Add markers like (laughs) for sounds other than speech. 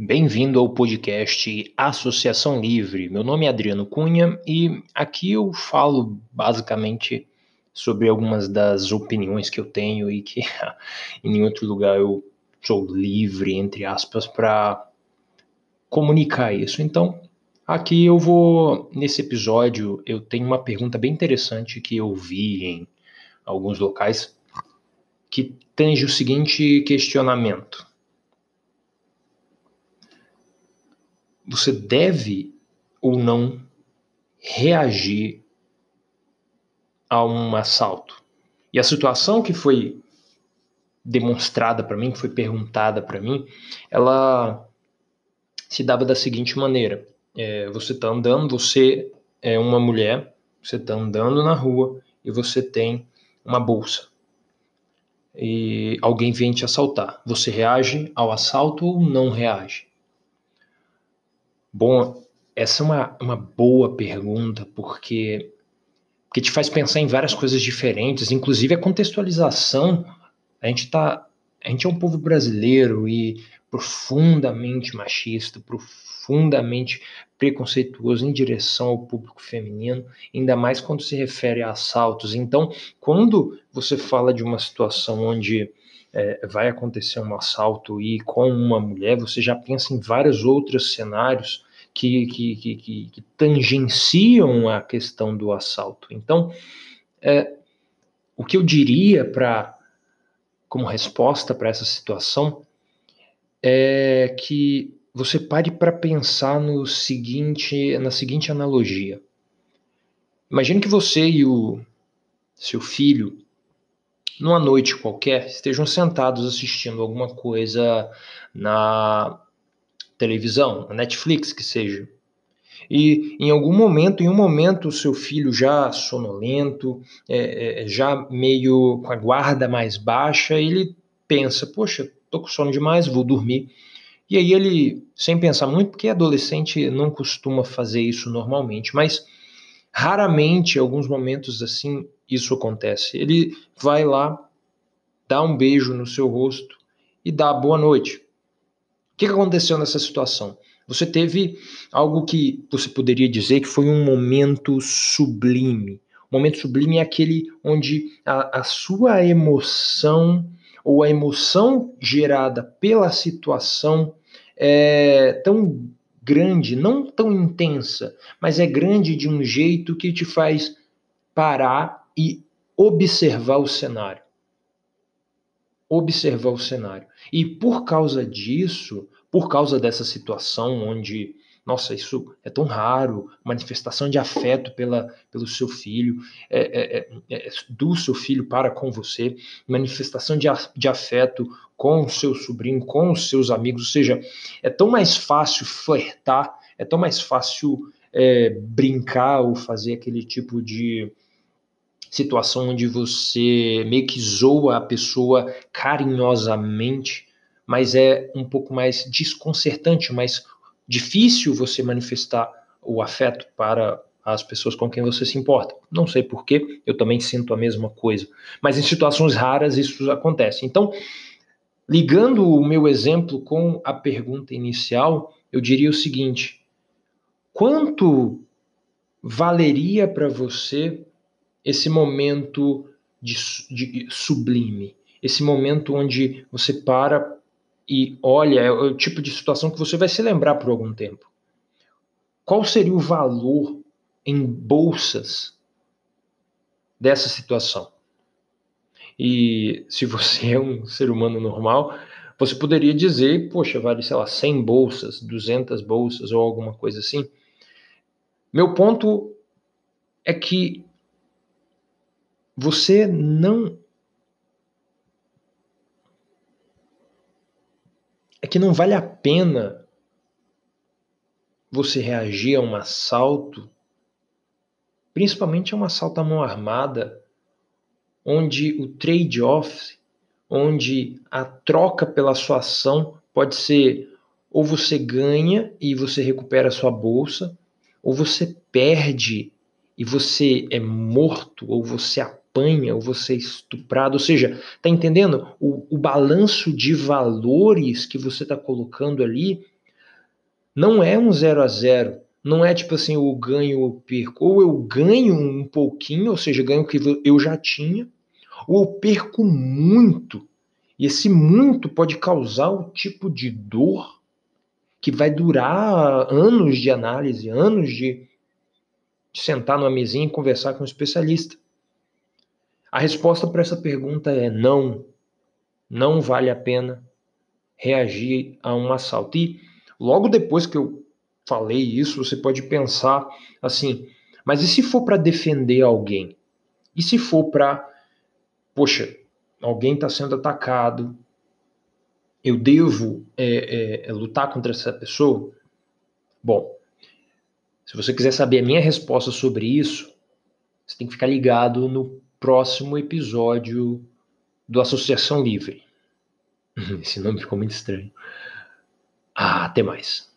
Bem-vindo ao podcast Associação Livre. Meu nome é Adriano Cunha e aqui eu falo basicamente sobre algumas das opiniões que eu tenho e que (laughs) em nenhum outro lugar eu sou livre, entre aspas, para comunicar isso. Então, aqui eu vou, nesse episódio, eu tenho uma pergunta bem interessante que eu vi em alguns locais que tange o seguinte questionamento você deve ou não reagir a um assalto. E a situação que foi demonstrada para mim, que foi perguntada para mim, ela se dava da seguinte maneira: é, você está andando, você é uma mulher, você está andando na rua e você tem uma bolsa. E alguém vem te assaltar. Você reage ao assalto ou não reage? Bom, essa é uma, uma boa pergunta, porque, porque te faz pensar em várias coisas diferentes, inclusive a contextualização. A gente tá. A gente é um povo brasileiro e profundamente machista, profundamente preconceituoso em direção ao público feminino, ainda mais quando se refere a assaltos. Então, quando você fala de uma situação onde é, vai acontecer um assalto e com uma mulher, você já pensa em vários outros cenários que, que, que, que tangenciam a questão do assalto. Então, é, o que eu diria para como resposta para essa situação é que você pare para pensar no seguinte, na seguinte analogia. Imagine que você e o seu filho numa noite qualquer, estejam sentados assistindo alguma coisa na televisão, na Netflix que seja. E em algum momento, em um momento, o seu filho já sonolento, é, é, já meio com a guarda mais baixa, ele pensa: Poxa, tô com sono demais, vou dormir. E aí ele, sem pensar muito, porque adolescente não costuma fazer isso normalmente, mas raramente, em alguns momentos assim, isso acontece. Ele vai lá, dá um beijo no seu rosto e dá boa noite. Que aconteceu nessa situação? Você teve algo que você poderia dizer que foi um momento sublime. O momento sublime é aquele onde a, a sua emoção ou a emoção gerada pela situação é tão grande, não tão intensa, mas é grande de um jeito que te faz parar e observar o cenário. Observar o cenário. E por causa disso, por causa dessa situação onde, nossa, isso é tão raro, manifestação de afeto pela, pelo seu filho, é, é, é, é do seu filho para com você, manifestação de, de afeto com o seu sobrinho, com os seus amigos, ou seja, é tão mais fácil flertar, é tão mais fácil é, brincar ou fazer aquele tipo de situação onde você meio que zoa a pessoa carinhosamente, mas é um pouco mais desconcertante, mais difícil você manifestar o afeto para as pessoas com quem você se importa. Não sei porquê, eu também sinto a mesma coisa. Mas em situações raras isso acontece. Então, ligando o meu exemplo com a pergunta inicial, eu diria o seguinte: quanto valeria para você esse momento de, de, sublime, esse momento onde você para e olha, é o tipo de situação que você vai se lembrar por algum tempo. Qual seria o valor em bolsas dessa situação? E se você é um ser humano normal, você poderia dizer, poxa, vale, sei lá, 100 bolsas, 200 bolsas ou alguma coisa assim. Meu ponto é que você não. É que não vale a pena você reagir a um assalto, principalmente a um assalto à mão armada, onde o trade-off, onde a troca pela sua ação pode ser ou você ganha e você recupera a sua bolsa, ou você perde e você é morto, ou você apanha ou você é estuprado. Ou seja, tá entendendo? O, o balanço de valores que você está colocando ali Não é um zero a zero. Não é tipo assim, eu ganho ou perco. Ou eu ganho um pouquinho, ou seja, ganho o que eu já tinha, ou eu perco muito. E esse muito pode causar um tipo de dor que vai durar anos de análise, anos de sentar numa mesinha e conversar com um especialista. A resposta para essa pergunta é não. Não vale a pena reagir a um assalto. E logo depois que eu falei isso, você pode pensar assim: mas e se for para defender alguém? E se for para, poxa, alguém está sendo atacado, eu devo é, é, é, lutar contra essa pessoa? Bom, se você quiser saber a minha resposta sobre isso, você tem que ficar ligado no próximo episódio do Associação Livre. Esse nome ficou muito estranho. Ah, até mais.